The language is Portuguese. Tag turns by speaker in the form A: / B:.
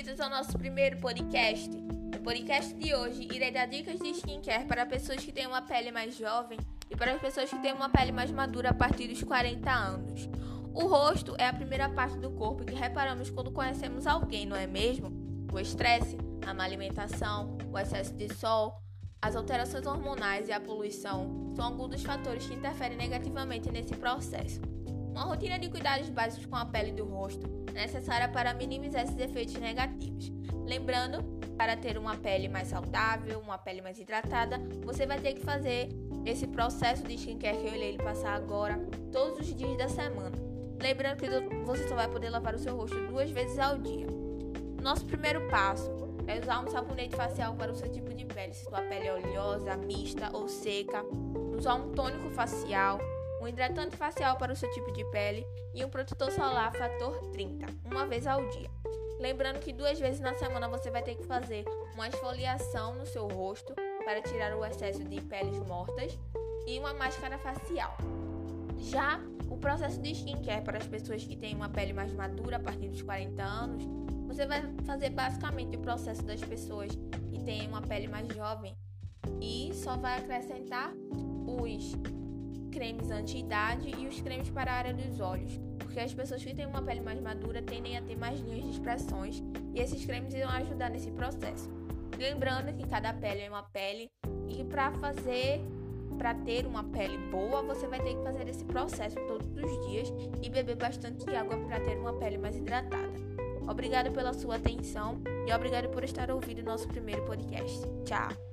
A: bem-vindos ao nosso primeiro podcast. No podcast de hoje, irei dar dicas de skincare para pessoas que têm uma pele mais jovem e para as pessoas que têm uma pele mais madura a partir dos 40 anos. O rosto é a primeira parte do corpo que reparamos quando conhecemos alguém, não é mesmo? O estresse, a má alimentação, o excesso de sol, as alterações hormonais e a poluição são alguns dos fatores que interferem negativamente nesse processo. Uma rotina de cuidados básicos com a pele do rosto é necessária para minimizar esses efeitos negativos. Lembrando, para ter uma pele mais saudável, uma pele mais hidratada, você vai ter que fazer esse processo de skincare que eu irei passar agora todos os dias da semana. Lembrando que você só vai poder lavar o seu rosto duas vezes ao dia. Nosso primeiro passo é usar um sabonete facial para o seu tipo de pele, se sua pele é oleosa, mista ou seca. Usar um tônico facial, um hidratante facial para o seu tipo de pele e um protetor solar fator 30, uma vez ao dia. Lembrando que duas vezes na semana você vai ter que fazer uma esfoliação no seu rosto para tirar o excesso de peles mortas e uma máscara facial. Já o processo de skincare para as pessoas que têm uma pele mais madura a partir dos 40 anos, você vai fazer basicamente o processo das pessoas que têm uma pele mais jovem e só vai acrescentar os cremes anti-idade e os cremes para a área dos olhos, porque as pessoas que têm uma pele mais madura tendem a ter mais linhas de expressões e esses cremes irão ajudar nesse processo. Lembrando que cada pele é uma pele e para fazer para ter uma pele boa, você vai ter que fazer esse processo todos os dias e beber bastante água para ter uma pele mais hidratada. Obrigado pela sua atenção e obrigado por estar ouvindo nosso primeiro podcast. Tchau!